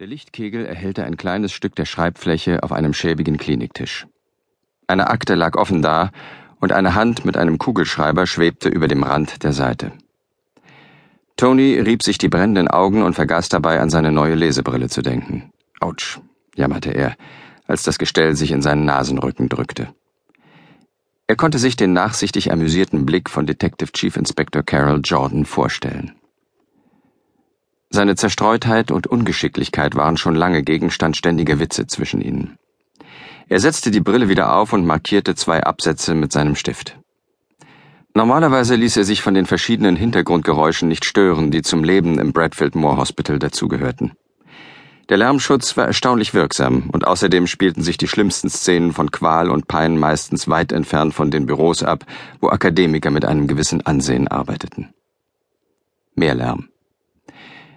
Der Lichtkegel erhellte ein kleines Stück der Schreibfläche auf einem schäbigen Kliniktisch. Eine Akte lag offen da und eine Hand mit einem Kugelschreiber schwebte über dem Rand der Seite. Tony rieb sich die brennenden Augen und vergaß dabei an seine neue Lesebrille zu denken. Autsch, jammerte er, als das Gestell sich in seinen Nasenrücken drückte. Er konnte sich den nachsichtig amüsierten Blick von Detective Chief Inspector Carol Jordan vorstellen. Seine Zerstreutheit und Ungeschicklichkeit waren schon lange Gegenstand ständiger Witze zwischen ihnen. Er setzte die Brille wieder auf und markierte zwei Absätze mit seinem Stift. Normalerweise ließ er sich von den verschiedenen Hintergrundgeräuschen nicht stören, die zum Leben im Bradfield Moore Hospital dazugehörten. Der Lärmschutz war erstaunlich wirksam und außerdem spielten sich die schlimmsten Szenen von Qual und Pein meistens weit entfernt von den Büros ab, wo Akademiker mit einem gewissen Ansehen arbeiteten. Mehr Lärm.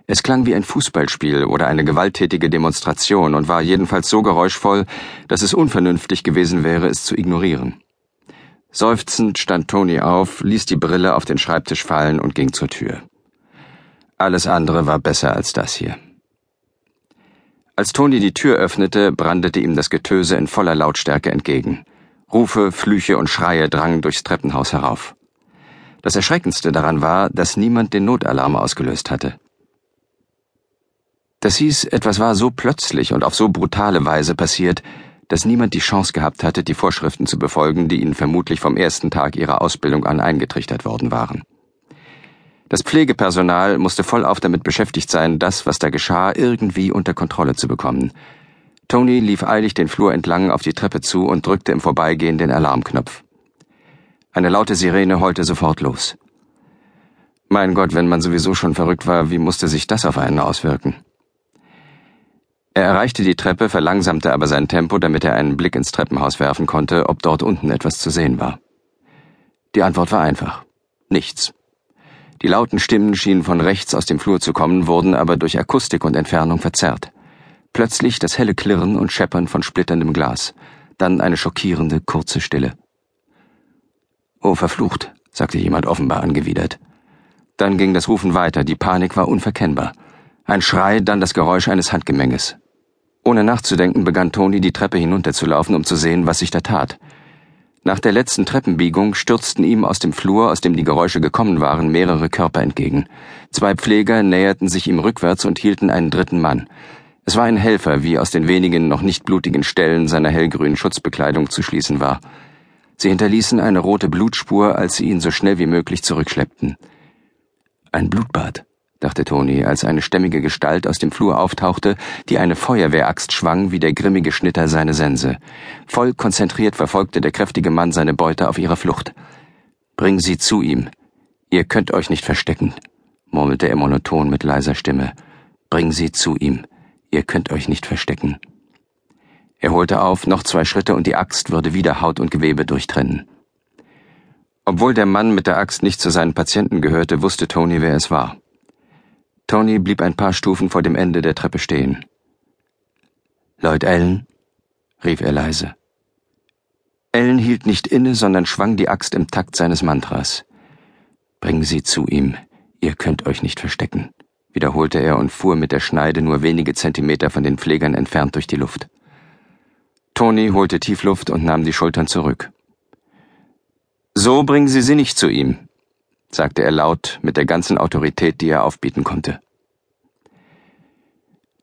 Es klang wie ein Fußballspiel oder eine gewalttätige Demonstration und war jedenfalls so geräuschvoll, dass es unvernünftig gewesen wäre, es zu ignorieren. Seufzend stand Tony auf, ließ die Brille auf den Schreibtisch fallen und ging zur Tür. Alles andere war besser als das hier. Als Tony die Tür öffnete, brandete ihm das Getöse in voller Lautstärke entgegen. Rufe, Flüche und Schreie drangen durchs Treppenhaus herauf. Das Erschreckendste daran war, dass niemand den Notalarm ausgelöst hatte. Das hieß, etwas war so plötzlich und auf so brutale Weise passiert, dass niemand die Chance gehabt hatte, die Vorschriften zu befolgen, die ihnen vermutlich vom ersten Tag ihrer Ausbildung an eingetrichtert worden waren. Das Pflegepersonal musste vollauf damit beschäftigt sein, das, was da geschah, irgendwie unter Kontrolle zu bekommen. Tony lief eilig den Flur entlang auf die Treppe zu und drückte im Vorbeigehen den Alarmknopf. Eine laute Sirene heulte sofort los. Mein Gott, wenn man sowieso schon verrückt war, wie musste sich das auf einen auswirken? Er erreichte die Treppe, verlangsamte aber sein Tempo, damit er einen Blick ins Treppenhaus werfen konnte, ob dort unten etwas zu sehen war. Die Antwort war einfach. Nichts. Die lauten Stimmen schienen von rechts aus dem Flur zu kommen, wurden aber durch Akustik und Entfernung verzerrt. Plötzlich das helle Klirren und Scheppern von splitterndem Glas, dann eine schockierende, kurze Stille. Oh, verflucht, sagte jemand offenbar angewidert. Dann ging das Rufen weiter, die Panik war unverkennbar. Ein Schrei, dann das Geräusch eines Handgemenges. Ohne nachzudenken begann Toni die Treppe hinunterzulaufen, um zu sehen, was sich da tat. Nach der letzten Treppenbiegung stürzten ihm aus dem Flur, aus dem die Geräusche gekommen waren, mehrere Körper entgegen. Zwei Pfleger näherten sich ihm rückwärts und hielten einen dritten Mann. Es war ein Helfer, wie aus den wenigen noch nicht blutigen Stellen seiner hellgrünen Schutzbekleidung zu schließen war. Sie hinterließen eine rote Blutspur, als sie ihn so schnell wie möglich zurückschleppten. Ein Blutbad dachte Toni, als eine stämmige Gestalt aus dem Flur auftauchte, die eine Feuerwehraxt schwang wie der grimmige Schnitter seine Sense. Voll konzentriert verfolgte der kräftige Mann seine Beute auf ihrer Flucht. Bring sie zu ihm. Ihr könnt euch nicht verstecken, murmelte er monoton mit leiser Stimme. Bring sie zu ihm. Ihr könnt euch nicht verstecken. Er holte auf, noch zwei Schritte und die Axt würde wieder Haut und Gewebe durchtrennen. Obwohl der Mann mit der Axt nicht zu seinen Patienten gehörte, wusste Tony, wer es war. Tony blieb ein paar Stufen vor dem Ende der Treppe stehen. Lloyd Allen? rief er leise. Allen hielt nicht inne, sondern schwang die Axt im Takt seines Mantras. Bringen Sie zu ihm, ihr könnt euch nicht verstecken, wiederholte er und fuhr mit der Schneide nur wenige Zentimeter von den Pflegern entfernt durch die Luft. Tony holte Tiefluft und nahm die Schultern zurück. So bringen Sie sie nicht zu ihm, sagte er laut mit der ganzen Autorität, die er aufbieten konnte.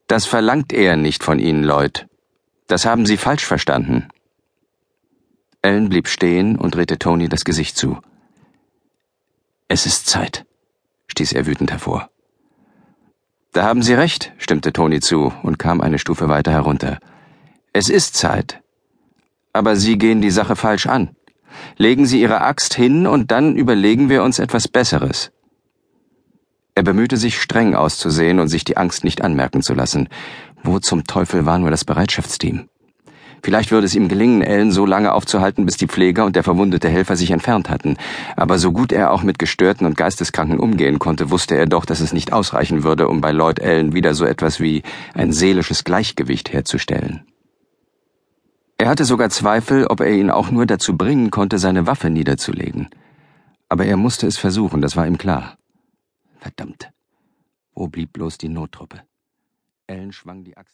Das verlangt er nicht von Ihnen, Lloyd. Das haben Sie falsch verstanden. Ellen blieb stehen und drehte Tony das Gesicht zu. Es ist Zeit, stieß er wütend hervor. Da haben Sie recht, stimmte Tony zu und kam eine Stufe weiter herunter. Es ist Zeit. Aber Sie gehen die Sache falsch an. Legen Sie Ihre Axt hin und dann überlegen wir uns etwas Besseres. Er bemühte sich, streng auszusehen und sich die Angst nicht anmerken zu lassen. Wo zum Teufel war nur das Bereitschaftsteam? Vielleicht würde es ihm gelingen, Ellen so lange aufzuhalten, bis die Pfleger und der verwundete Helfer sich entfernt hatten. Aber so gut er auch mit Gestörten und Geisteskranken umgehen konnte, wusste er doch, dass es nicht ausreichen würde, um bei Lloyd Ellen wieder so etwas wie ein seelisches Gleichgewicht herzustellen. Er hatte sogar Zweifel, ob er ihn auch nur dazu bringen konnte, seine Waffe niederzulegen. Aber er musste es versuchen, das war ihm klar. Verdammt. Wo blieb bloß die Nottruppe? Ellen schwang die Axt